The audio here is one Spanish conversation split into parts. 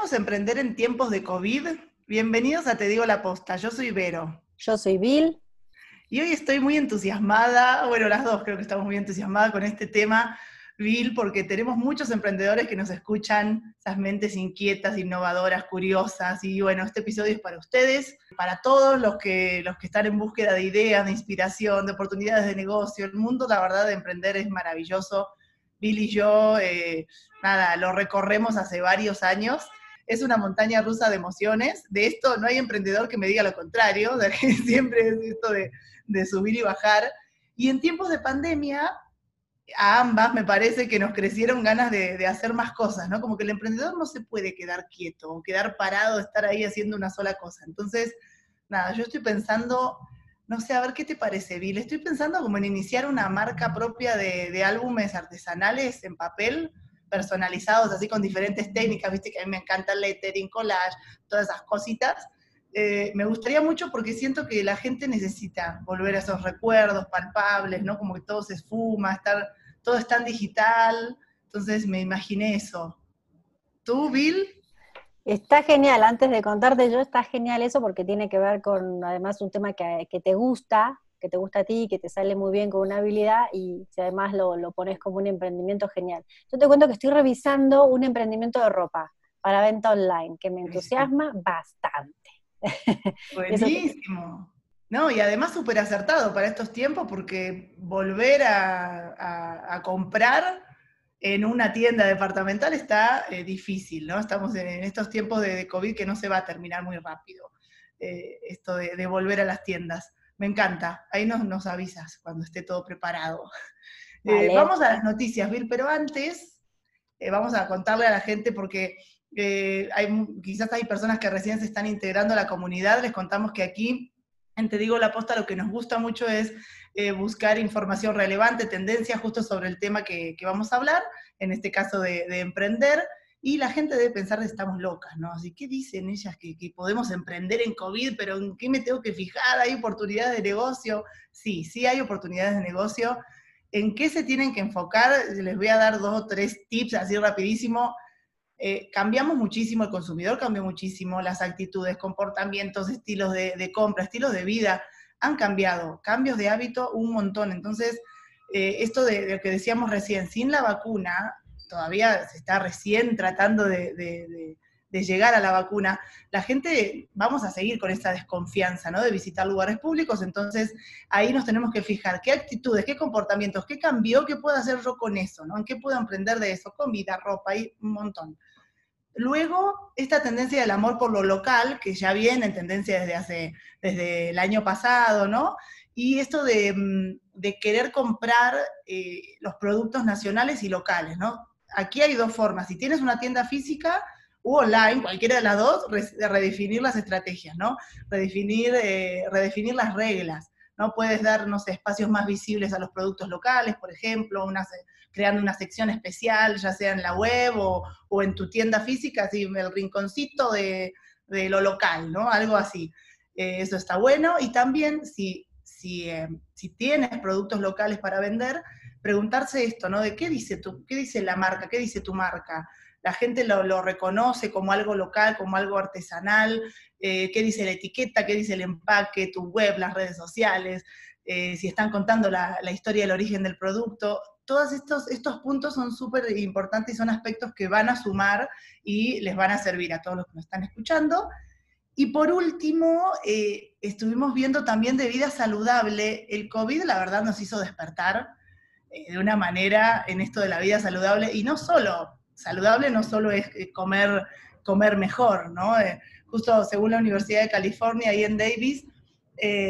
¿Podemos emprender en tiempos de COVID? Bienvenidos a Te Digo la Posta, yo soy Vero. Yo soy Bill. Y hoy estoy muy entusiasmada, bueno, las dos creo que estamos muy entusiasmadas con este tema, Bill, porque tenemos muchos emprendedores que nos escuchan, esas mentes inquietas, innovadoras, curiosas, y bueno, este episodio es para ustedes, para todos los que, los que están en búsqueda de ideas, de inspiración, de oportunidades de negocio. El mundo, la verdad, de emprender es maravilloso. Bill y yo, eh, nada, lo recorremos hace varios años es una montaña rusa de emociones. De esto no hay emprendedor que me diga lo contrario, de que siempre es esto de, subir y bajar. Y en tiempos de pandemia, a ambas me parece que nos crecieron ganas de, hacer más cosas, ¿no? Como que el emprendedor no se puede quedar quieto o quedar parado, estar ahí haciendo una sola cosa. Entonces, nada, yo estoy pensando, no sé, a ver qué te parece, Bill. Estoy pensando como en iniciar una marca propia de, de álbumes artesanales en papel, personalizados, así con diferentes técnicas, viste que a mí me encanta el lettering, collage, todas esas cositas. Eh, me gustaría mucho porque siento que la gente necesita volver a esos recuerdos palpables, ¿no? Como que todo se esfuma, estar, todo es tan digital, entonces me imaginé eso. ¿Tú, Bill? Está genial, antes de contarte yo, está genial eso porque tiene que ver con además un tema que, que te gusta, que te gusta a ti, que te sale muy bien con una habilidad y si además lo, lo pones como un emprendimiento genial. Yo te cuento que estoy revisando un emprendimiento de ropa para venta online que me entusiasma bastante. Buenísimo. No, y además súper acertado para estos tiempos porque volver a, comprar en una tienda departamental está eh, difícil, ¿no? Estamos en, estos tiempos de, COVID que no se va a terminar muy rápido, eh, esto de, volver a las tiendas. Me encanta. Ahí nos, nos avisas cuando esté todo preparado. Eh, vamos a las noticias, Bill, pero antes eh, vamos a contarle a la gente porque eh, hay, quizás hay personas que recién se están integrando a la comunidad. Les contamos que aquí en Te Digo la Posta lo que nos gusta mucho es buscar información relevante, tendencias justo sobre el tema que, vamos a hablar, en este caso de, de emprender y la gente debe pensar que estamos locas, ¿no? Así, ¿qué dicen ellas que, podemos emprender en COVID, pero en qué me tengo que fijar? ¿Hay oportunidades de negocio? Sí, sí hay oportunidades de negocio. ¿En qué se tienen que enfocar? Les voy a dar dos o tres tips así rapidísimo. Eh, cambiamos muchísimo, el consumidor cambió muchísimo, las actitudes, comportamientos, estilos de, compra, estilos de vida han cambiado, cambios de hábito un montón. Entonces, eh, esto de, de, lo que decíamos recién, sin la vacuna, todavía se está recién tratando de, llegar a la vacuna, la gente vamos a seguir con esta desconfianza, ¿no? De visitar lugares públicos, entonces ahí nos tenemos que fijar qué actitudes, qué comportamientos, qué cambió, qué puedo hacer yo con eso, ¿no? ¿En qué puedo emprender de eso? Comida, ropa, y un montón. Luego, esta tendencia del amor por lo local, que ya viene en tendencia desde hace, desde el año pasado, ¿no? Y esto de, mm, querer comprar eh, los productos nacionales y locales, ¿no? Aquí hay dos formas. Si tienes una tienda física u online, cualquiera de las dos, redefinir las estrategias, ¿no? Redefinir, eh, redefinir las reglas. ¿no? Puedes dar, no sé, espacios más visibles a los productos locales, por ejemplo, creando una sección especial, ya sea en la web o, en tu tienda física, así el rinconcito de, lo local, ¿no? Algo así. Eh, eso está bueno. Y también, si, eh, si tienes productos locales para vender, preguntarse esto, ¿no? De qué dice, tu, qué dice la marca, qué dice tu marca. La gente lo, reconoce como algo local, como algo artesanal, eh, qué dice la etiqueta, qué dice el empaque, tu web, las redes sociales, eh, si están contando la, historia del origen del producto. Todos estos, estos puntos son súper importantes y son aspectos que van a sumar y les van a servir a todos los que nos están escuchando. Y por último, eh, estuvimos viendo también de vida saludable. El COVID, la verdad, nos hizo despertar de una manera en esto de la vida saludable, y no solo, saludable no solo es eh, comer, comer mejor, ¿no? Eh, justo según la Universidad de California, en Davis,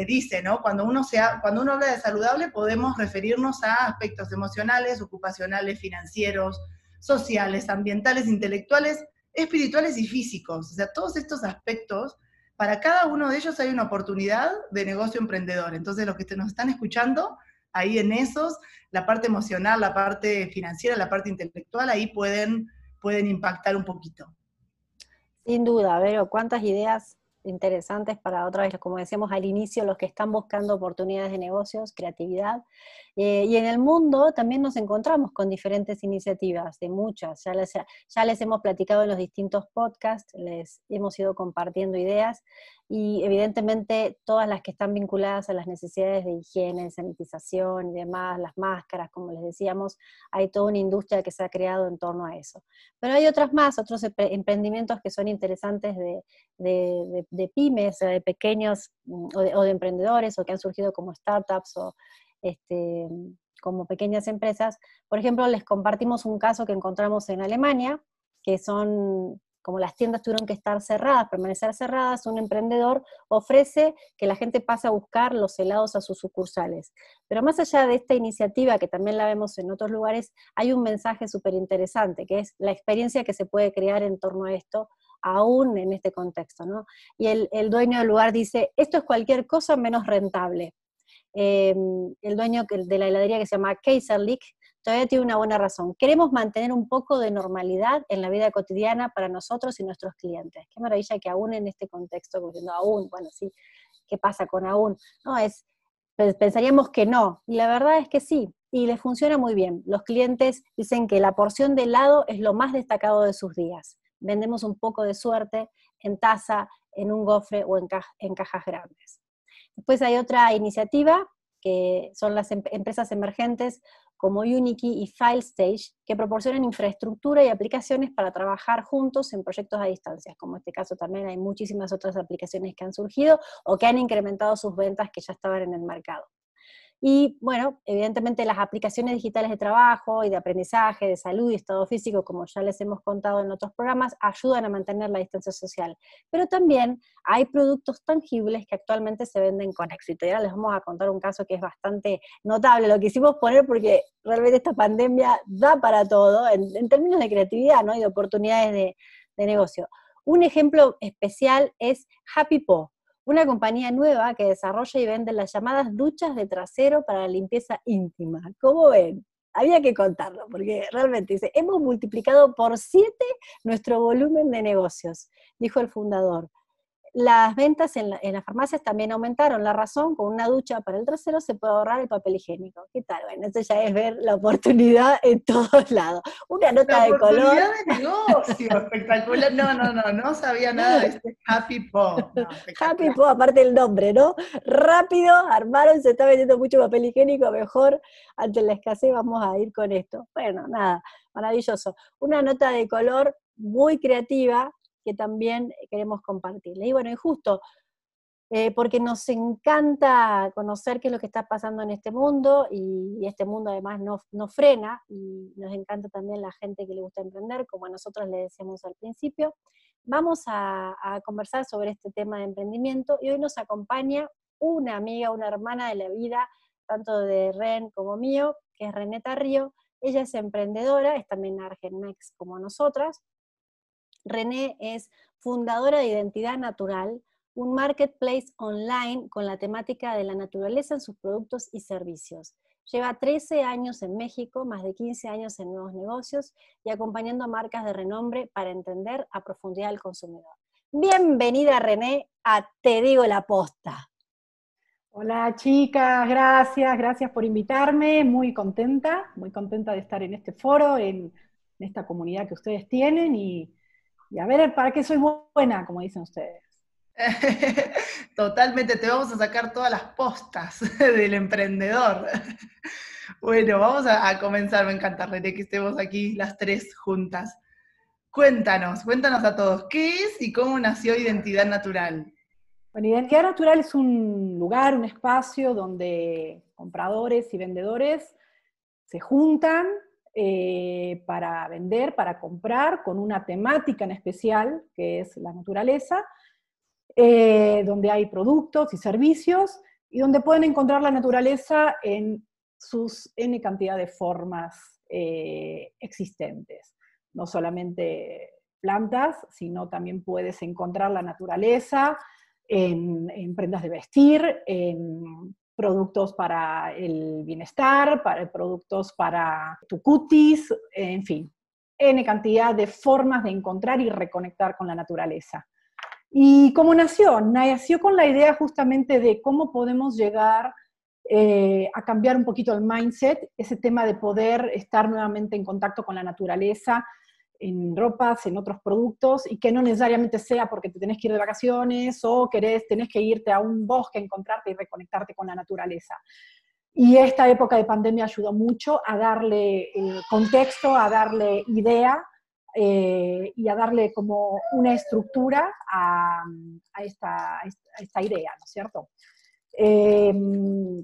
dice, ¿no? Cuando uno, sea, cuando uno habla de saludable podemos referirnos a aspectos emocionales, ocupacionales, financieros, sociales, ambientales, intelectuales, espirituales y físicos. O sea, todos estos aspectos, para cada uno de ellos hay una oportunidad de negocio emprendedor. Entonces, los que nos están escuchando, ahí en esos, la parte emocional, la parte financiera, la parte intelectual, ahí pueden, pueden impactar un poquito. Sin duda, Vero, cuántas ideas interesantes para otra vez, como decíamos al inicio, los que están buscando oportunidades de negocios, creatividad. Eh, y en el mundo también nos encontramos con diferentes iniciativas, de muchas. Ya les, ya les hemos platicado en los distintos podcasts, les hemos ido compartiendo ideas y evidentemente todas las que están vinculadas a las necesidades de higiene, sanitización y demás, las máscaras, como les decíamos, hay toda una industria que se ha creado en torno a eso. Pero hay otras más, otros emprendimientos que son interesantes de, de, pymes, de pequeños mm, o de, emprendedores o que han surgido como startups o este, como pequeñas empresas. Por ejemplo, les compartimos un caso que encontramos en Alemania, que son como las tiendas tuvieron que estar cerradas, permanecer cerradas, un emprendedor ofrece que la gente pase a buscar los helados a sus sucursales. Pero más allá de esta iniciativa, que también la vemos en otros lugares, hay un mensaje súper interesante, que es la experiencia que se puede crear en torno a esto, aún en este contexto. ¿no? Y el, dueño del lugar dice, esto es cualquier cosa menos rentable. Em, el dueño de la heladería que se llama Kaiserlich todavía tiene una buena razón. Queremos mantener un poco de normalidad en la vida cotidiana para nosotros y nuestros clientes. Qué maravilla que aún en este contexto, diciendo aún, bueno, sí, ¿qué pasa con aún? No, es, pensaríamos que no, y la verdad es que sí, y les funciona muy bien. Los clientes dicen que la porción de helado es lo más destacado de sus días. Vendemos un poco de suerte en taza, en un gofre o en cajas grandes. Después hay otra iniciativa que son las em-, empresas emergentes como Unity y FileStage, que proporcionan infraestructura y aplicaciones para trabajar juntos en proyectos a distancia. Como en este caso también hay muchísimas otras aplicaciones que han surgido o que han incrementado sus ventas que ya estaban en el mercado. Y bueno, evidentemente las aplicaciones digitales de trabajo y de aprendizaje, de salud y estado físico, como ya les hemos contado en otros programas, ayudan a mantener la distancia social. Pero también hay productos tangibles que actualmente se venden con éxito. Y ahora les vamos a contar un caso que es bastante notable. Lo quisimos poner porque realmente esta pandemia da para todo en, términos de creatividad ¿no? y de oportunidades de, de negocio. Un ejemplo especial es Happy Po una compañía nueva que desarrolla y vende las llamadas duchas de trasero para la limpieza íntima. ¿Cómo ven? Había que contarlo, porque realmente dice, hemos multiplicado por siete nuestro volumen de negocios, dijo el fundador. Las ventas en, las farmacias también aumentaron. La razón, con una ducha para el trasero se puede ahorrar el papel higiénico. ¿Qué tal? Bueno, eso ya es ver la oportunidad en todos lados. Una nota de color. Oportunidad de negocio, espectacular. No, no, no, no sabía nada de este Happy Po. Happy Po, aparte del nombre, ¿no? Rápido, armaron, se está vendiendo mucho papel higiénico, mejor ante la escasez vamos a ir con esto. Bueno, nada, maravilloso. Una nota de color muy creativa, que también queremos compartirle. Y bueno, y justo eh, porque nos encanta conocer qué es lo que está pasando en este mundo y, este mundo además no, frena y nos encanta también la gente que le gusta emprender, como a nosotros le decíamos al principio. Vamos a, conversar sobre este tema de emprendimiento y hoy nos acompaña una amiga, una hermana de la vida, tanto de Ren como mío, que es René Tarrio. Ella es emprendedora, es también Argenmex como nosotras, René es fundadora de Identidad Natural, un marketplace online con la temática de la naturaleza en sus productos y servicios. Lleva 13 años en México, más de 15 años en nuevos negocios y acompañando a marcas de renombre para entender a profundidad al consumidor. Bienvenida René a Te digo la posta. Hola chicas, gracias, gracias por invitarme, muy contenta, muy contenta de estar en este foro, en, en esta comunidad que ustedes tienen y, y a ver para qué soy buena, como dicen ustedes. Totalmente, te vamos a sacar todas las postas del emprendedor. Bueno, vamos a, comenzar, me encanta, René, que estemos aquí las tres juntas. Cuéntanos, cuéntanos a todos, ¿qué es y cómo nació Identidad Natural? Bueno, Identidad Natural es un lugar, un espacio donde compradores y vendedores se juntan eh, para vender, para comprar, con una temática en especial, que es la naturaleza, eh, donde hay productos y servicios y donde pueden encontrar la naturaleza en sus N cantidad de formas eh, existentes. No solamente plantas, sino también puedes encontrar la naturaleza en, en prendas de vestir, en productos para el bienestar, para productos para tu cutis, en fin, N cantidad de formas de encontrar y reconectar con la naturaleza. Y cómo nació, nació con la idea justamente de cómo podemos llegar eh, a cambiar un poquito el mindset, ese tema de poder estar nuevamente en contacto con la naturaleza, en ropas, en otros productos, y que no necesariamente sea porque te tenés que ir de vacaciones o querés, tenés que irte a un bosque, encontrarte y reconectarte con la naturaleza. Y esta época de pandemia ayudó mucho a darle eh, contexto, a darle idea eh, y a darle como una estructura a, esta, esta, idea, ¿no es cierto? Em,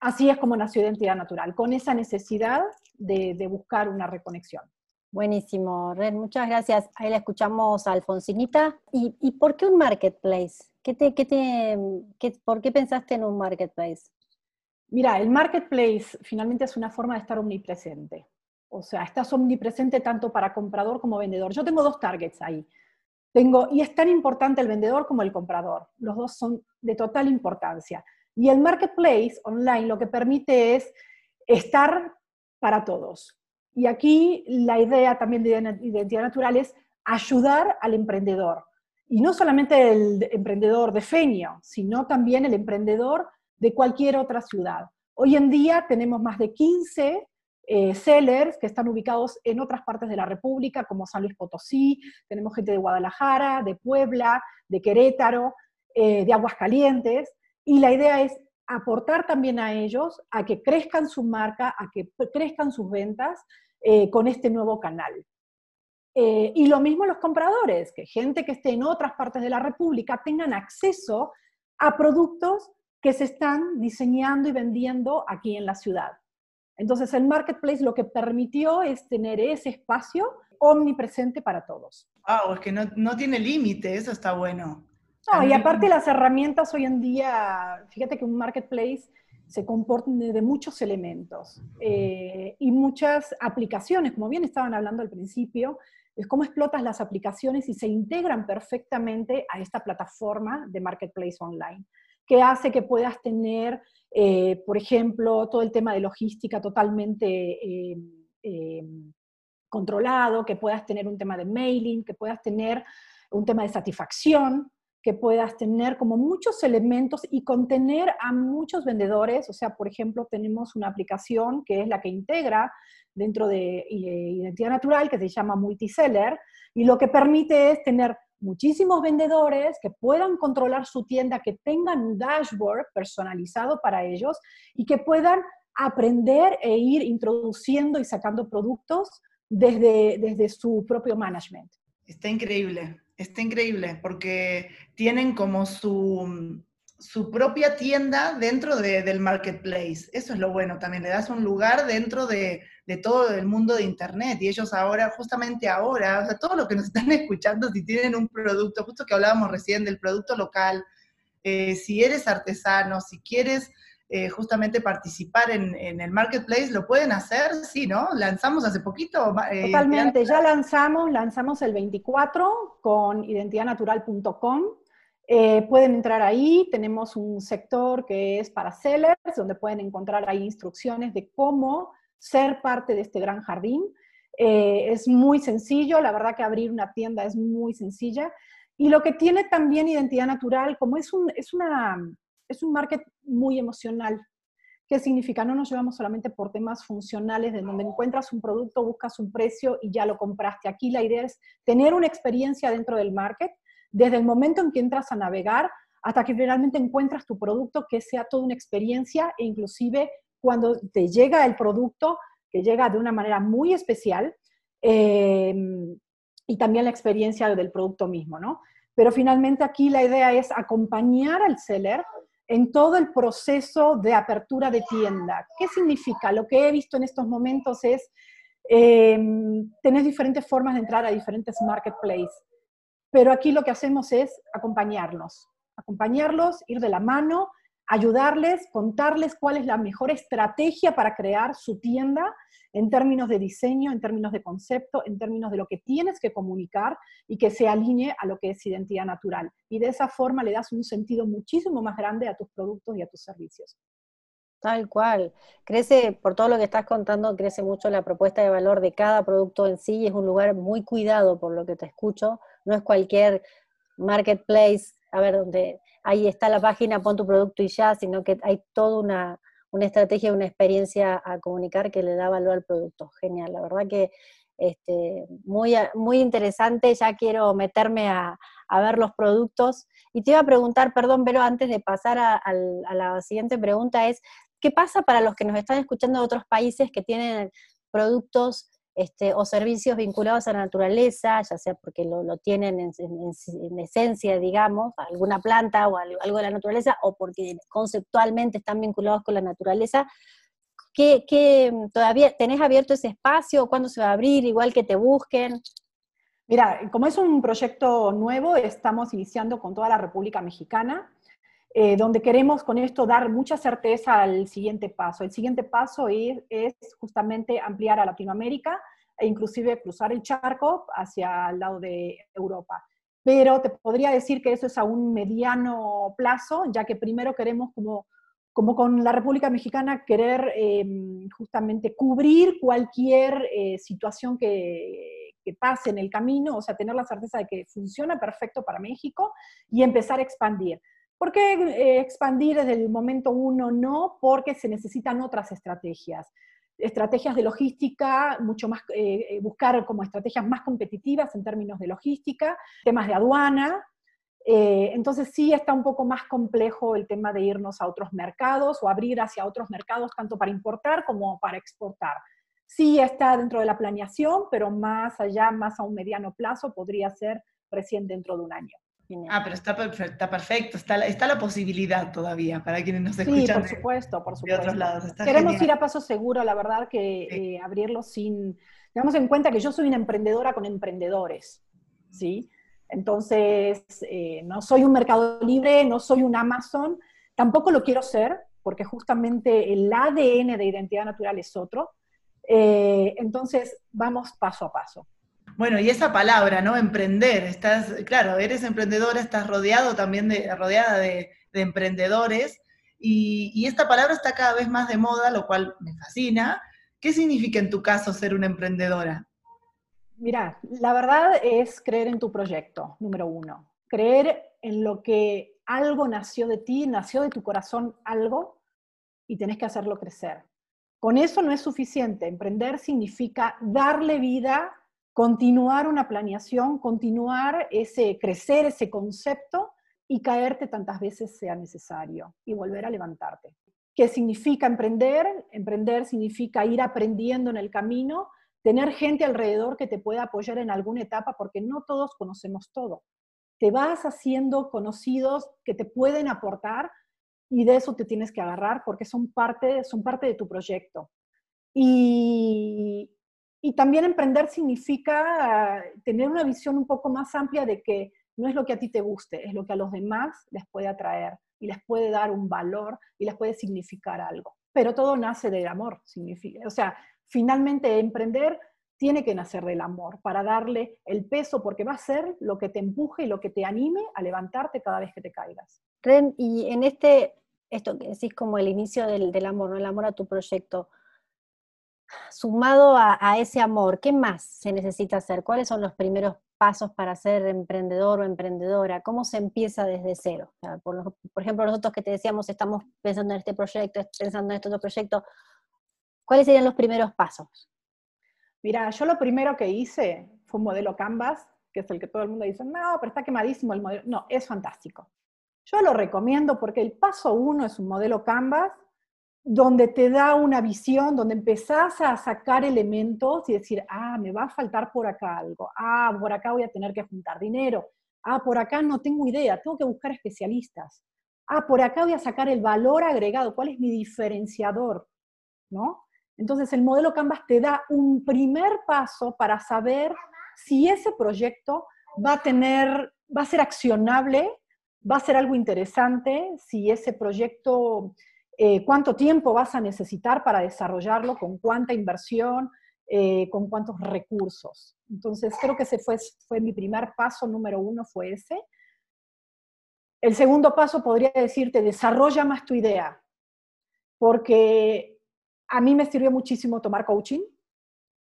así es como nació Identidad Natural, con esa necesidad de, de buscar una reconexión. Buenísimo, Ren, muchas gracias. Ahí la escuchamos a Alfonsinita. ¿Y, y por qué un marketplace? ¿Qué te, qué te, qué, ¿Por qué pensaste en un marketplace? Mira, el marketplace finalmente es una forma de estar omnipresente. O sea, estás omnipresente tanto para comprador como vendedor. Yo tengo dos targets ahí. Tengo, y es tan importante el vendedor como el comprador. Los dos son de total importancia. Y el marketplace online lo que permite es estar para todos. Y aquí la idea también de identidad natural es ayudar al emprendedor. Y no solamente el emprendedor de Feño, sino también el emprendedor de cualquier otra ciudad. Hoy en día tenemos más de 15 eh, sellers que están ubicados en otras partes de la República, como San Luis Potosí, tenemos gente de Guadalajara, de Puebla, de Querétaro, eh, de Aguascalientes, y la idea es aportar también a ellos a que crezcan su marca, a que crezcan sus ventas eh, con este nuevo canal. Eh, y lo mismo los compradores, que gente que esté en otras partes de la República tengan acceso a productos que se están diseñando y vendiendo aquí en la ciudad. Entonces el marketplace lo que permitió es tener ese espacio omnipresente para todos. Wow, es que no, no tiene límite, eso está bueno. No, y aparte las herramientas hoy en día, fíjate que un marketplace se comportan de, muchos elementos eh, y muchas aplicaciones, como bien estaban hablando al principio, es cómo explotas las aplicaciones y se integran perfectamente a esta plataforma de marketplace online, que hace que puedas tener, eh, por ejemplo, todo el tema de logística totalmente eh, controlado, que puedas tener un tema de mailing, que puedas tener un tema de satisfacción, que puedas tener como muchos elementos y contener a muchos vendedores. O sea, por ejemplo, tenemos una aplicación que es la que integra dentro de eh, Identidad Natural, que se llama Multiseller, y lo que permite es tener muchísimos vendedores que puedan controlar su tienda, que tengan un dashboard personalizado para ellos y que puedan aprender e ir introduciendo y sacando productos desde, desde su propio management. Está increíble. Está increíble porque tienen como su, su propia tienda dentro del marketplace. Eso es lo bueno también, le das un lugar dentro de, todo el mundo de Internet. Y ellos ahora, justamente ahora, o sea, todo lo que nos están escuchando, si tienen un producto, justo que hablábamos recién del producto local, eh, si eres artesano, si quieres eh, justamente participar en, el marketplace, ¿lo pueden hacer? Sí, ¿no? Lanzamos hace poquito. Eh, Totalmente, ya lanzamos, lanzamos el 24 con identidadnatural.com. Eh, pueden entrar ahí, tenemos un sector que es para sellers, donde pueden encontrar ahí instrucciones de cómo ser parte de este gran jardín. es muy sencillo, la verdad que abrir una tienda es muy sencilla. Y lo que tiene también Identidad Natural, como es, un, es una es un market muy emocional. ¿Qué significa? No nos llevamos solamente por temas funcionales, de donde encuentras un producto, buscas un precio y ya lo compraste. Aquí la idea es tener una experiencia dentro del market, desde el momento en que entras a navegar hasta que finalmente encuentras tu producto, que sea toda una experiencia e inclusive cuando te llega el producto, que llega de una manera muy especial, eh, y también la experiencia del producto mismo, ¿no? Pero finalmente aquí la idea es acompañar al seller en todo el proceso de apertura de tienda. ¿Qué significa? Lo que he visto en estos momentos es, eh, tenés diferentes formas de entrar a diferentes marketplaces, pero aquí lo que hacemos es acompañarlos, acompañarlos, ir de la mano, ayudarles, contarles cuál es la mejor estrategia para crear su tienda en términos de diseño, en términos de concepto, en términos de lo que tienes que comunicar y que se alinee a lo que es identidad natural. Y de esa forma le das un sentido muchísimo más grande a tus productos y a tus servicios. Tal cual. Crece, por todo lo que estás contando, crece mucho la propuesta de valor de cada producto en sí y es un lugar muy cuidado por lo que te escucho. No es cualquier marketplace, a ver, donde ahí está la página, pon tu producto y ya, sino que hay toda una, una estrategia, una experiencia a comunicar que le da valor al producto. Genial, la verdad que este, muy, muy interesante, ya quiero meterme a, ver los productos. Y te iba a preguntar, perdón, pero antes de pasar a, a, la siguiente pregunta es, ¿qué pasa para los que nos están escuchando de otros países que tienen productos este, o servicios vinculados a la naturaleza, ya sea porque lo, tienen en, esencia, digamos, alguna planta o algo, de la naturaleza, o porque conceptualmente están vinculados con la naturaleza. ¿Qué, todavía tenés abierto ese espacio? ¿Cuándo se va a abrir? Igual que te busquen. Mira, como es un proyecto nuevo, estamos iniciando con toda la República Mexicana. Eh, donde queremos con esto dar mucha certeza al siguiente paso. El siguiente paso es, justamente ampliar a Latinoamérica e inclusive cruzar el charco hacia el lado de Europa. Pero te podría decir que eso es a un mediano plazo, ya que primero queremos como, como con la República Mexicana querer em, justamente cubrir cualquier eh, situación que, que pase en el camino, o sea, tener la certeza de que funciona perfecto para México y empezar a expandir. ¿Por qué eh, expandir desde el momento uno? No, porque se necesitan otras estrategias. Estrategias de logística, mucho más, eh, eh, buscar como estrategias más competitivas en términos de logística, temas de aduana. entonces sí está un poco más complejo el tema de irnos a otros mercados o abrir hacia otros mercados, tanto para importar como para exportar. Sí está dentro de la planeación, pero más allá, más a un mediano plazo, podría ser recién dentro de un año. Ah, pero está, está perfecto, está, la, está la posibilidad todavía para quienes nos escuchan. Sí, por supuesto, por supuesto. De otros lados. Queremos ir a paso seguro, la verdad, que eh, abrirlo sin... Tengamos en cuenta que yo soy una emprendedora con emprendedores, ¿sí? Entonces, eh, no soy un mercado libre, no soy un Amazon, tampoco lo quiero ser, porque justamente el ADN de identidad natural es otro. Eh, entonces, vamos paso a paso. Bueno, y esa palabra, ¿no? Emprender, estás, claro, eres emprendedora, estás rodeado también de, rodeada de, emprendedores, y, esta palabra está cada vez más de moda, lo cual me fascina. ¿Qué significa en tu caso ser una emprendedora? Mira, la verdad es creer en tu proyecto, número uno. Creer en lo que algo nació de ti, nació de tu corazón algo, y tenés que hacerlo crecer. Con eso no es suficiente. Emprender significa darle vida continuar una planeación, continuar ese, crecer ese concepto y caerte tantas veces sea necesario y volver a levantarte. ¿Qué significa emprender? Emprender significa ir aprendiendo en el camino, tener gente alrededor que te pueda apoyar en alguna etapa, porque no todos conocemos todo. Te vas haciendo conocidos que te pueden aportar y de eso te tienes que agarrar porque son parte, son parte de tu proyecto. Y, y también emprender significa tener una visión un poco más amplia de que no es lo que a ti te guste, es lo que a los demás les puede atraer y les puede dar un valor y les puede significar algo. Pero todo nace del amor, significa. O sea, finalmente emprender tiene que nacer del amor para darle el peso, porque va a ser lo que te empuje y lo que te anime a levantarte cada vez que te caigas. Ren, y en este, esto que decís como el inicio del, del amor, ¿no? el amor a tu proyecto, sumado a, ese amor, ¿qué más se necesita hacer? ¿Cuáles son los primeros pasos para ser emprendedor o emprendedora? ¿Cómo se empieza desde cero? por, ejemplo, nosotros que te decíamos, estamos pensando en este proyecto, pensando en este otro proyecto, ¿cuáles serían los primeros pasos? Mira, yo lo primero que hice fue un modelo Canvas, que es el que todo el mundo dice, no, pero está quemadísimo el modelo. No, es fantástico. Yo lo recomiendo porque el paso uno es un modelo Canvas donde te da una visión, donde empezás a sacar elementos y decir, ah, me va a faltar por acá algo, ah, por acá voy a tener que juntar dinero, ah, por acá no tengo idea, tengo que buscar especialistas, ah, por acá voy a sacar el valor agregado, cuál es mi diferenciador, ¿no? Entonces el modelo Canvas te da un primer paso para saber si ese proyecto va a tener, va a ser accionable, va a ser algo interesante, si ese proyecto eh, cuánto tiempo vas a necesitar para desarrollarlo, con cuánta inversión, eh, con cuántos recursos. Entonces, creo que ese fue, fue mi primer paso, número uno fue ese. El segundo paso podría decirte, desarrolla más tu idea, porque a mí me sirvió muchísimo tomar coaching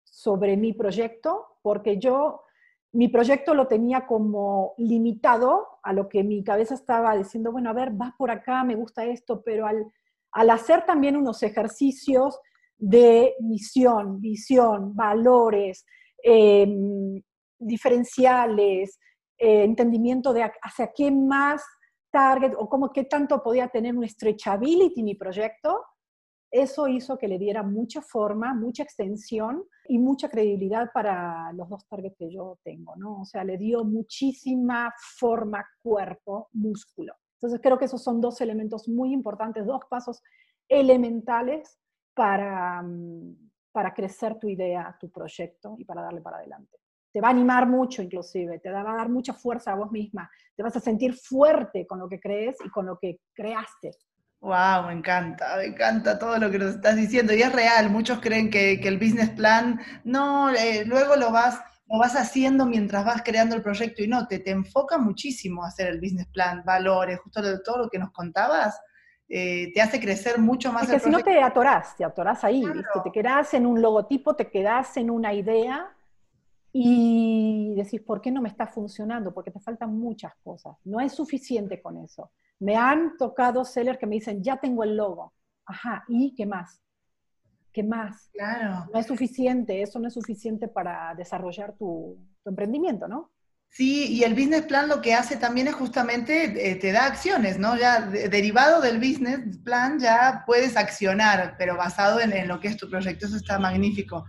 sobre mi proyecto, porque yo mi proyecto lo tenía como limitado a lo que mi cabeza estaba diciendo, bueno, a ver, vas por acá, me gusta esto, pero al, al hacer también unos ejercicios de misión, visión, valores, em, diferenciales, eh, entendimiento de hacia qué más target o cómo qué tanto podía tener un stretchability mi proyecto, eso hizo que le diera mucha forma, mucha extensión y mucha credibilidad para los dos targets que yo tengo, ¿no? O sea, le dio muchísima forma, cuerpo, músculo. Entonces creo que esos son dos elementos muy importantes, dos pasos elementales para, mm, para crecer tu idea, tu proyecto y para darle para adelante. Te va a animar mucho inclusive, te va a dar mucha fuerza a vos misma, te vas a sentir fuerte con lo que crees y con lo que creaste. Wow, me encanta, me encanta todo lo que nos estás diciendo. Y es real, muchos creen que, el business plan, no, eh, luego lo vas, lo vas haciendo mientras vas creando el proyecto y no, te, te enfoca muchísimo hacer el business plan, valores, justo todo lo que nos contabas, eh, te hace crecer mucho más. Es que si no te atorás, te atorás ahí, te quedás en un logotipo, te quedás en una idea y decís, ¿por qué no me está funcionando? Porque te faltan muchas cosas. No es suficiente con eso. Me han tocado sellers que me dicen, ya tengo el logo. Ajá, ¿y qué más? ¿Qué más? Claro. No es suficiente, eso no es suficiente para desarrollar tu, emprendimiento, ¿no? Sí, y el business plan lo que hace también es justamente, eh, te da acciones, ¿no? Ya derivado del business plan ya puedes accionar, pero basado en, lo que es tu proyecto, eso está magnífico.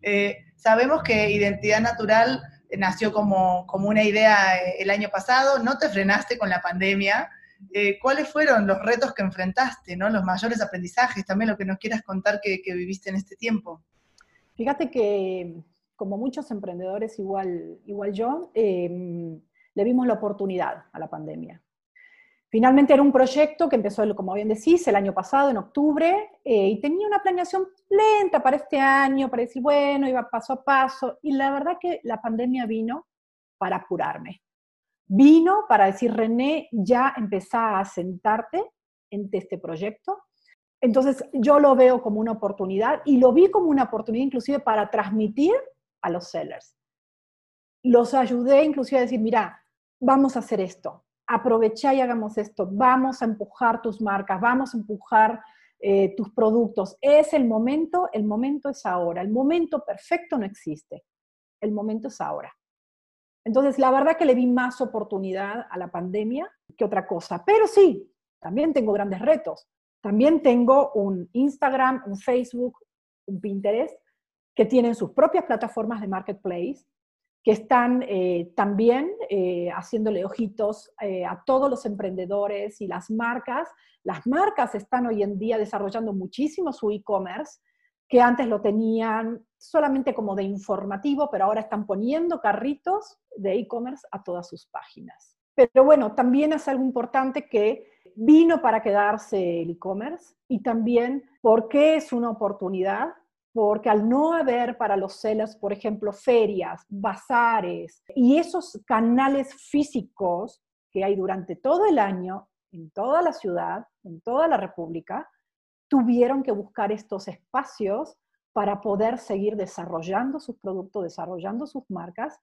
Eh, sabemos que Identidad Natural nació como, como una idea eh, el año pasado, no te frenaste con la pandemia, eh, ¿cuáles fueron los retos que enfrentaste, ¿no? los mayores aprendizajes, también lo que nos quieras contar que, viviste en este tiempo? Fíjate que, como muchos emprendedores, igual, igual yo, em, le vimos la oportunidad a la pandemia. Finalmente era un proyecto que empezó, como bien decís, el año pasado, en octubre, eh, y tenía una planeación lenta para este año, para decir, bueno, iba paso a paso, y la verdad que la pandemia vino para apurarme vino para decir, René, ya empezá a sentarte en este proyecto. Entonces yo lo veo como una oportunidad y lo vi como una oportunidad inclusive para transmitir a los sellers. Los ayudé inclusive a decir, mira, vamos a hacer esto, aprovecha y hagamos esto, vamos a empujar tus marcas, vamos a empujar eh, tus productos. Es el momento, el momento es ahora, el momento perfecto no existe, el momento es ahora. Entonces, la verdad que le vi más oportunidad a la pandemia que otra cosa. Pero sí, también tengo grandes retos. También tengo un Instagram, un Facebook, un Pinterest, que tienen sus propias plataformas de marketplace, que están eh, también eh, haciéndole ojitos eh, a todos los emprendedores y las marcas. Las marcas están hoy en día desarrollando muchísimo su e-commerce que antes lo tenían solamente como de informativo, pero ahora están poniendo carritos de e-commerce a todas sus páginas. Pero bueno, también es algo importante que vino para quedarse el e-commerce y también porque es una oportunidad, porque al no haber para los sellers, por ejemplo, ferias, bazares y esos canales físicos que hay durante todo el año en toda la ciudad, en toda la República, tuvieron que buscar estos espacios para poder seguir desarrollando sus productos, desarrollando sus marcas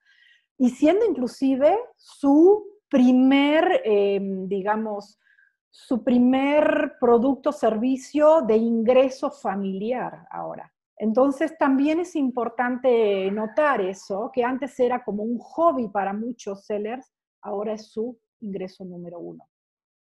y siendo inclusive su primer, em, digamos, su primer producto servicio de ingreso familiar ahora. Entonces también es importante notar eso, que antes era como un hobby para muchos sellers, ahora es su ingreso número uno.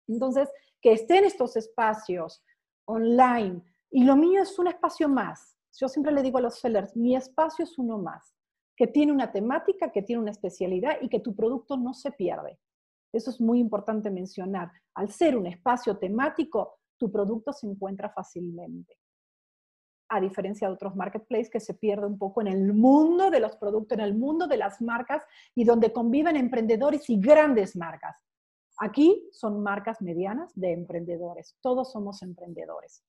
Entonces, que estén estos espacios online. Y lo mío es un espacio más. Yo siempre le digo a los sellers, mi espacio es uno más, que tiene una temática, que tiene una especialidad y que tu producto no se pierde. Eso es muy importante mencionar. Al ser un espacio temático, tu producto se encuentra fácilmente. A diferencia de otros marketplaces que se pierde un poco en el mundo de los productos, en el mundo de las marcas y donde conviven emprendedores y grandes marcas. Aquí son marcas medianas de emprendedores. Todos somos emprendedores.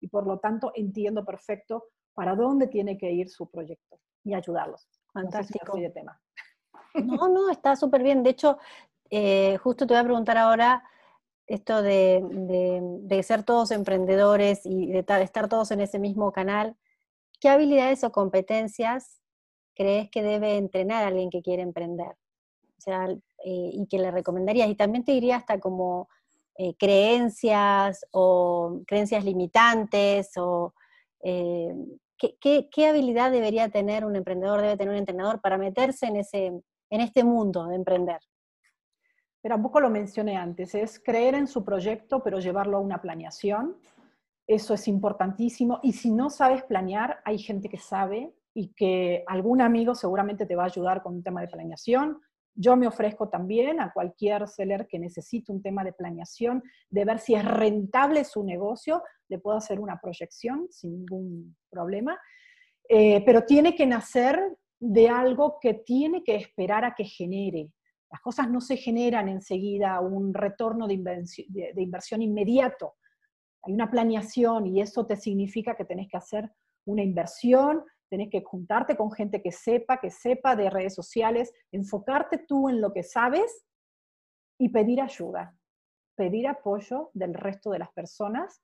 Y por lo tanto entiendo perfecto para dónde tiene que ir su proyecto y ayudarlos. Fantástico. de tema. No, no, está súper bien. De hecho, eh, justo te voy a preguntar ahora esto de, ser todos emprendedores y de, estar todos en ese mismo canal. ¿Qué habilidades o competencias crees que debe entrenar a alguien que quiere emprender? O sea, eh, y que le recomendarías. Y también te diría hasta como eh, creencias o creencias limitantes o eh, ¿qué, habilidad debería tener un emprendedor, debe tener un entrenador para meterse en, ese, en este mundo de emprender? Pero un poco lo mencioné antes, es creer en su proyecto pero llevarlo a una planeación. Eso es importantísimo. Y si no sabes planear, hay gente que sabe y que algún amigo seguramente te va a ayudar con un tema de planeación. Yo me ofrezco también a cualquier seller que necesite un tema de planeación, de ver si es rentable su negocio, le puedo hacer una proyección sin ningún problema, eh, pero tiene que nacer de algo que tiene que esperar a que genere. Las cosas no se generan enseguida un retorno de inversión, de inversión inmediato. Hay una planeación y eso te significa que tenés que hacer una inversión, tenés que juntarte con gente que sepa, que sepa de redes sociales, enfocarte tú en lo que sabes y pedir ayuda, pedir apoyo del resto de las personas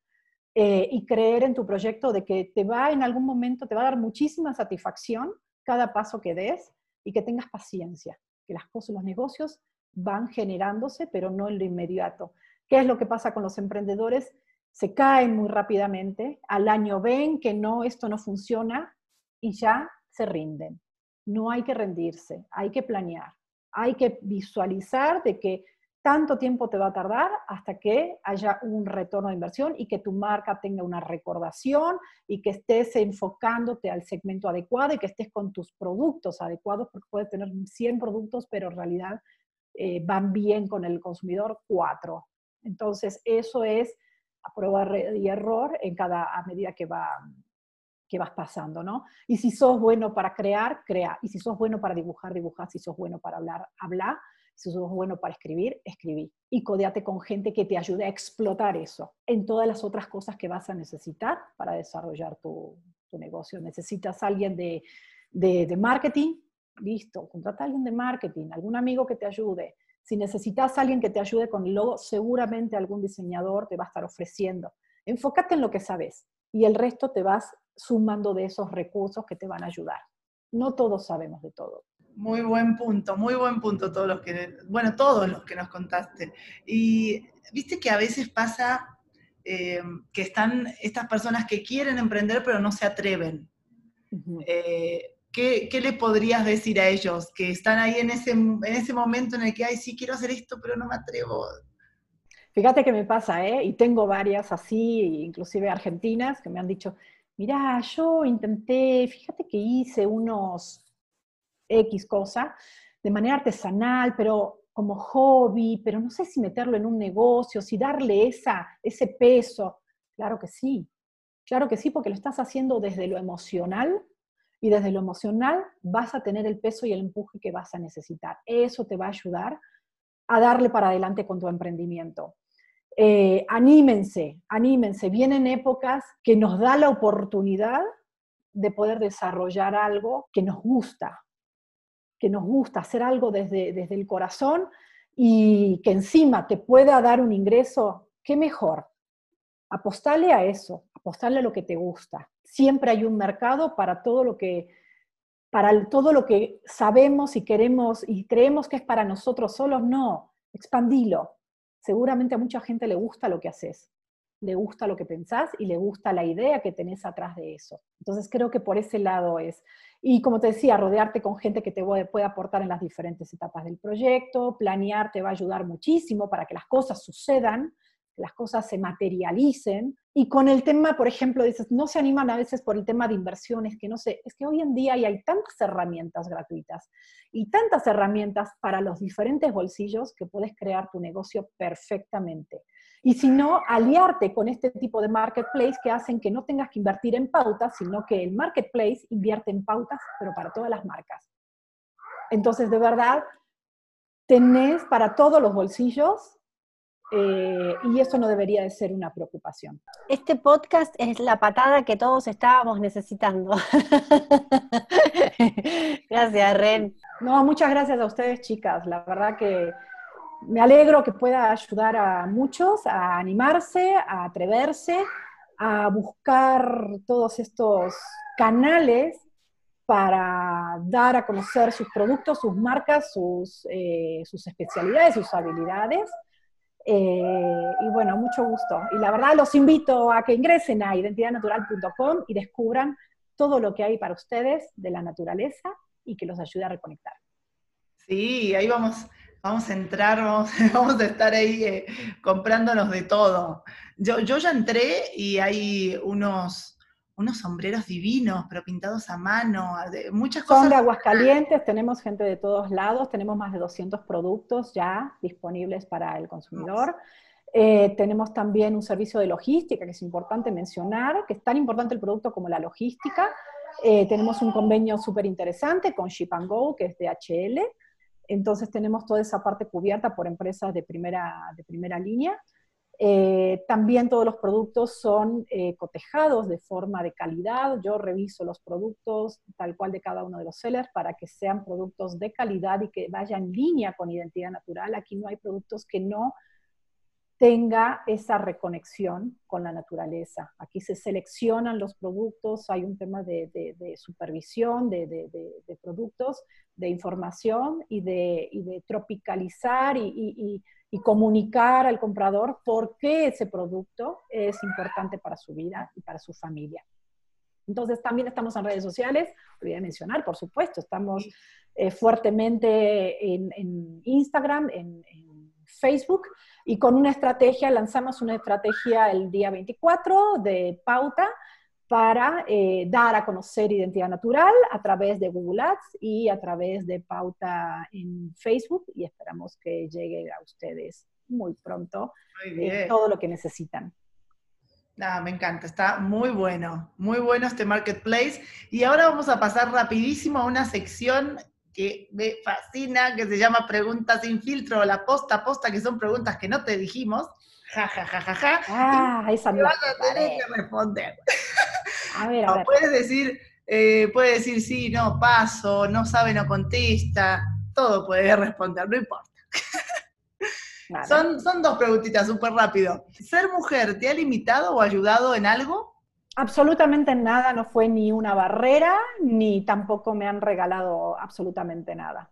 eh, y creer en tu proyecto de que te va en algún momento, te va a dar muchísima satisfacción cada paso que des y que tengas paciencia, que las cosas, los negocios van generándose, pero no en lo inmediato. ¿Qué es lo que pasa con los emprendedores? Se caen muy rápidamente, al año ven que no, esto no funciona, y ya se rinden. No hay que rendirse, hay que planear, hay que visualizar de que tanto tiempo te va a tardar hasta que haya un retorno de inversión y que tu marca tenga una recordación y que estés enfocándote al segmento adecuado y que estés con tus productos adecuados, porque puedes tener 100 productos, pero en realidad eh, van bien con el consumidor 4. Entonces, eso es a prueba y error en cada, a medida que va, que vas pasando, ¿no? Y si sos bueno para crear, crea. Y si sos bueno para dibujar, dibuja. Si sos bueno para hablar, habla. Si sos bueno para escribir, escribí. Y codeate con gente que te ayude a explotar eso en todas las otras cosas que vas a necesitar para desarrollar tu, negocio. Necesitas alguien de, de, marketing, listo, contrata a alguien de marketing, algún amigo que te ayude. Si necesitas alguien que te ayude con el logo, seguramente algún diseñador te va a estar ofreciendo. Enfócate en lo que sabes y el resto te vas sumando de esos recursos que te van a ayudar. No todos sabemos de todo. Muy buen punto, muy buen punto todos los que, bueno, todos los que nos contaste. Y viste que a veces pasa eh, que están estas personas que quieren emprender pero no se atreven. Eh, ¿qué, le podrías decir a ellos que están ahí en ese, en ese momento en el que, ay, sí quiero hacer esto, pero no me atrevo? Fíjate que me pasa, ¿eh? Y tengo varias así, inclusive argentinas, que me han dicho, mirá, yo intenté, fíjate que hice unos X cosa de manera artesanal, pero como hobby, pero no sé si meterlo en un negocio, si darle esa, ese peso. Claro que sí, claro que sí, porque lo estás haciendo desde lo emocional y desde lo emocional vas a tener el peso y el empuje que vas a necesitar. Eso te va a ayudar a darle para adelante con tu emprendimiento. Eh, anímense, anímense. Vienen épocas que nos da la oportunidad de poder desarrollar algo que nos gusta, que nos gusta, hacer algo desde, desde el corazón y que encima te pueda dar un ingreso, qué mejor. Apostale a eso, apostale a lo que te gusta. Siempre hay un mercado para todo lo que para todo lo que sabemos y queremos y creemos que es para nosotros solos, no, expandilo, seguramente a mucha gente le gusta lo que haces, le gusta lo que pensás y le gusta la idea que tenés atrás de eso. Entonces creo que por ese lado es. Y como te decía, rodearte con gente que te puede aportar en las diferentes etapas del proyecto, planear te va a ayudar muchísimo para que las cosas sucedan, las cosas se materialicen. Y con el tema, por ejemplo, dices, no se animan a veces por el tema de inversiones, que no sé, es que hoy en día hay tantas herramientas gratuitas y tantas herramientas para los diferentes bolsillos que puedes crear tu negocio perfectamente. Y si no, aliarte con este tipo de marketplace que hacen que no tengas que invertir en pautas, sino que el marketplace invierte en pautas, pero para todas las marcas. Entonces, de verdad, tenés para todos los bolsillos eh, y eso no debería de ser una preocupación. Este podcast es la patada que todos estábamos necesitando. gracias, Ren. No, muchas gracias a ustedes, chicas. La verdad que me alegro que pueda ayudar a muchos a animarse, a atreverse, a buscar todos estos canales para dar a conocer sus productos, sus marcas, sus, eh, sus especialidades, sus habilidades. Eh, y bueno, mucho gusto. Y la verdad los invito a que ingresen a identidadnatural.com y descubran todo lo que hay para ustedes de la naturaleza y que los ayude a reconectar. Sí, ahí vamos, vamos a entrar, vamos, vamos a estar ahí eh, comprándonos de todo. Yo, yo ya entré y hay unos, unos sombreros divinos, pero pintados a mano, muchas cosas. Son de Aguascalientes, tenemos gente de todos lados, tenemos más de 200 productos ya disponibles para el consumidor. Eh, tenemos también un servicio de logística que es importante mencionar, que es tan importante el producto como la logística. Eh, tenemos un convenio súper interesante con Ship and Go, que es de HL. Entonces tenemos toda esa parte cubierta por empresas de primera, de primera línea. Eh, también todos los productos son eh, cotejados de forma de calidad. Yo reviso los productos tal cual de cada uno de los sellers para que sean productos de calidad y que vayan en línea con identidad natural. Aquí no hay productos que no tenga esa reconexión con la naturaleza. Aquí se seleccionan los productos, hay un tema de, supervisión de, productos, de información y de, tropicalizar y, comunicar al comprador por qué ese producto es importante para su vida y para su familia. Entonces también estamos en redes sociales, olvidé mencionar, por supuesto, estamos eh, fuertemente en, Instagram, en Facebook y con una estrategia, lanzamos una estrategia el día 24 de pauta para eh, dar a conocer identidad natural a través de Google Ads y a través de pauta en Facebook y esperamos que llegue a ustedes muy pronto eh, todo lo que necesitan. Ah, me encanta, está muy bueno, muy bueno este marketplace. Y ahora vamos a pasar rapidísimo a una sección que me fascina, que se llama Preguntas sin filtro, la posta posta, que son preguntas que no te dijimos. Ja, ja, ja, ja, ja. Ah, esa me vas a tener que responder. A ver, a ver. Puedes decir, eh, puede decir sí, no, paso, no sabe, no contesta. Todo puede responder, no importa. Son, son dos preguntitas, súper rápido. ¿Ser mujer te ha limitado o ayudado en algo? Absolutamente nada, no fue ni una barrera, ni tampoco me han regalado absolutamente nada.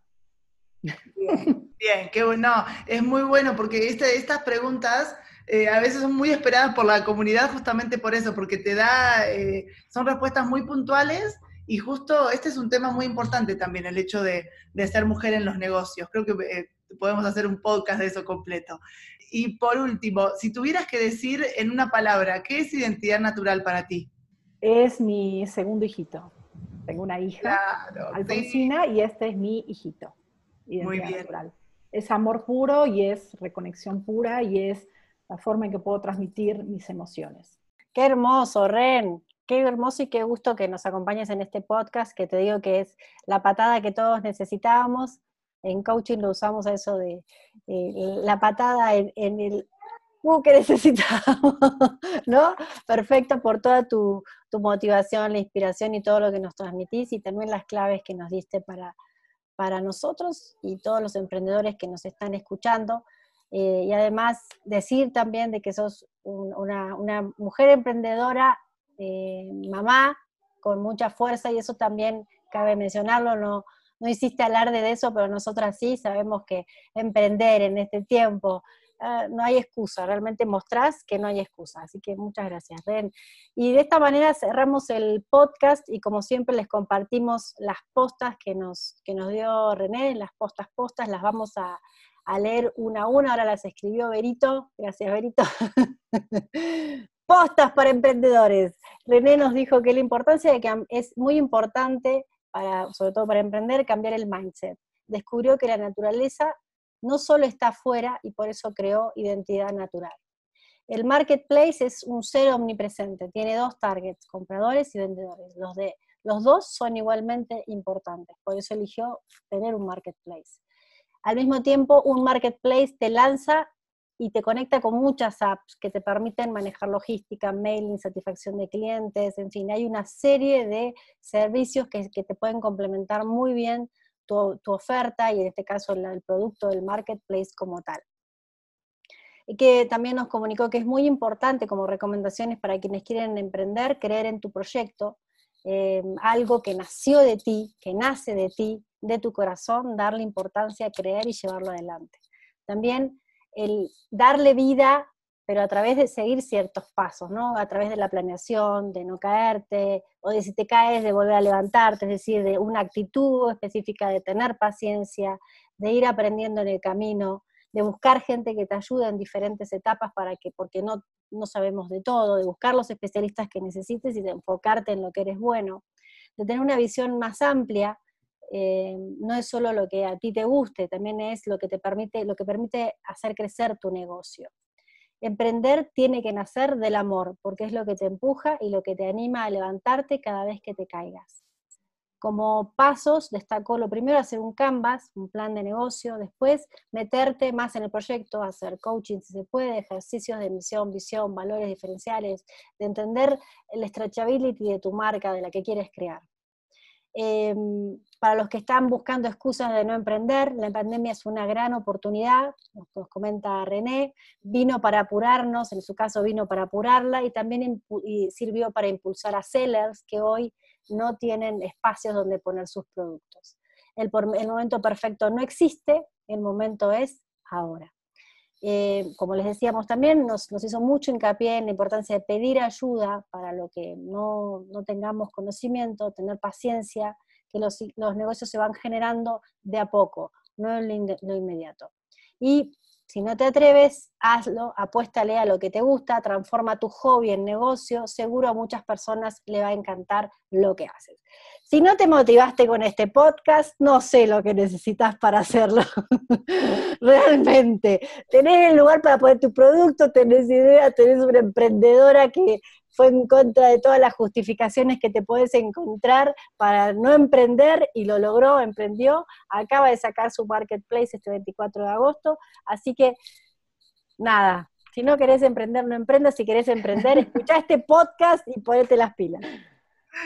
Bien, qué bueno. Es muy bueno porque este, estas preguntas eh, a veces son muy esperadas por la comunidad justamente por eso, porque te da, eh, son respuestas muy puntuales y justo este es un tema muy importante también, el hecho de, ser mujer en los negocios. Creo que eh, podemos hacer un podcast de eso completo. Y por último, si tuvieras que decir en una palabra, ¿qué es identidad natural para ti? Es mi segundo hijito. Tengo una hija, Alfonsina, y este es mi hijito. Identidad Muy bien. natural. Es amor puro y es reconexión pura y es la forma en que puedo transmitir mis emociones. Qué hermoso, Ren. Qué hermoso y qué gusto que nos acompañes en este podcast, que te digo que es la patada que todos necesitábamos en coaching lo usamos a eso de eh, la patada en, el uh, que necesitamos, ¿no? Perfecto por toda tu, motivación, la inspiración y todo lo que nos transmitís y también las claves que nos diste para, para nosotros y todos los emprendedores que nos están escuchando. Eh, y además decir también de que sos una, mujer emprendedora, eh, mamá, con mucha fuerza y eso también cabe mencionarlo, no, no hiciste alarde de eso, pero nosotras sí sabemos que emprender en este tiempo ah, no hay excusa, realmente mostrás que no hay excusa. Así que muchas gracias, Ren. Y de esta manera cerramos el podcast y como siempre les compartimos las postas que nos, que nos dio René, las postas postas, las vamos a, leer una a una, ahora las escribió Berito, gracias Berito. postas para emprendedores. René nos dijo que la importancia de que es muy importante sobre todo para emprender, cambiar el mindset. Descubrió que la naturaleza no solo está afuera y por eso creó identidad natural. El marketplace es un ser omnipresente, tiene dos targets, compradores y vendedores. Los, de, los dos son igualmente importantes, por eso eligió tener un marketplace. Al mismo tiempo, un marketplace te lanza y te conecta con muchas apps que te permiten manejar logística, mailing, satisfacción de clientes, en fin, hay una serie de servicios que, te pueden complementar muy bien tu, oferta y en este caso el, producto del marketplace como tal. Y que también nos comunicó que es muy importante como recomendaciones para quienes quieren emprender, creer en tu proyecto, eh, algo que nació de ti, que nace de ti, de tu corazón, darle importancia creer y llevarlo adelante. También el darle vida, pero a través de seguir ciertos pasos, ¿no? A través de la planeación, de no caerte, o de si te caes, de volver a levantarte, es decir, de una actitud específica, de tener paciencia, de ir aprendiendo en el camino, de buscar gente que te ayude en diferentes etapas para que, porque no, no sabemos de todo, de buscar los especialistas que necesites y de enfocarte en lo que eres bueno, de tener una visión más amplia, eh, no es solo lo que a ti te guste, también es lo que te permite, lo que permite hacer crecer tu negocio. Emprender tiene que nacer del amor, porque es lo que te empuja y lo que te anima a levantarte cada vez que te caigas. Como pasos, destaco lo primero, hacer un canvas, un plan de negocio, después meterte más en el proyecto, hacer coaching si se puede, ejercicios de misión, visión, valores diferenciales, de entender el stretchability de tu marca, de la que quieres crear. Em, para los que están buscando excusas de no emprender, la pandemia es una gran oportunidad, nos comenta René, vino para apurarnos, en su caso vino para apurarla y también sirvió para impulsar a sellers que hoy no tienen espacios donde poner sus productos. El, el momento perfecto no existe, el momento es ahora. Eh, como les decíamos también, nos, hizo mucho hincapié en la importancia de pedir ayuda para lo que no, tengamos conocimiento, tener paciencia, que los, negocios se van generando de a poco, no en lo, inmediato. Y si no te atreves, hazlo, apuéstale a lo que te gusta, transforma tu hobby en negocio, seguro a muchas personas le va a encantar lo que haces. Si no te motivaste con este podcast, no sé lo que necesitas para hacerlo. Realmente. Tenés el lugar para poner tu producto, tenés idea, tenés una emprendedora que fue en contra de todas las justificaciones que te puedes encontrar para no emprender y lo logró, emprendió. Acaba de sacar su marketplace este 24 de agosto. Así que, nada, si no querés emprender, no emprendas. Si querés emprender, escucha este podcast y ponete las pilas.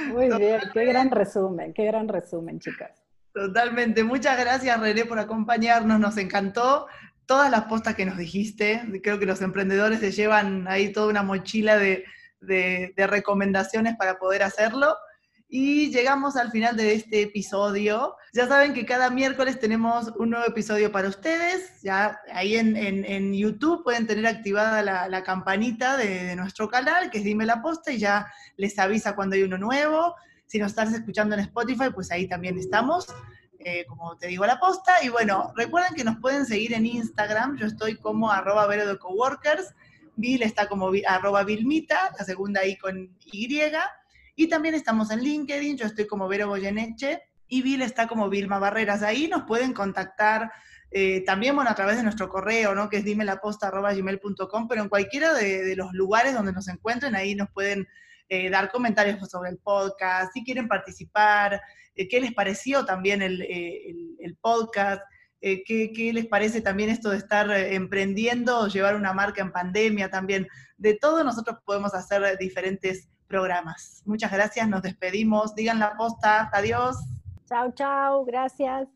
Muy bien, qué gran resumen, qué gran resumen, chicas. Totalmente. Muchas gracias, René, por acompañarnos. Nos encantó todas las postas que nos dijiste. Creo que los emprendedores se llevan ahí toda una mochila de, de recomendaciones para poder hacerlo. Y llegamos al final de este episodio. Ya saben que cada miércoles tenemos un nuevo episodio para ustedes. Ya ahí en, YouTube pueden tener activada la, campanita de, nuestro canal, que es Dime la Posta, y ya les avisa cuando hay uno nuevo. Si nos estás escuchando en Spotify, pues ahí también estamos. Eh, como te digo, la posta. Y bueno, recuerden que nos pueden seguir en Instagram. Yo estoy como arroba vero de coworkers. Bill está como arroba Vilmita, la segunda ahí con Y. Y también estamos en LinkedIn, yo estoy como Vero Goyeneche y Bill está como Vilma Barreras. Ahí nos pueden contactar eh, también, bueno, a través de nuestro correo, ¿no? Que es dimelaposta.gmail.com, pero en cualquiera de, los lugares donde nos encuentren, ahí nos pueden eh, dar comentarios sobre el podcast, si quieren participar, eh, qué les pareció también el podcast. Eh, ¿qué, les parece también esto de estar eh, emprendiendo, llevar una marca en pandemia también? De todo nosotros podemos hacer eh, diferentes programas. Muchas gracias, nos despedimos. Digan la posta, adiós. Chao, chao, gracias.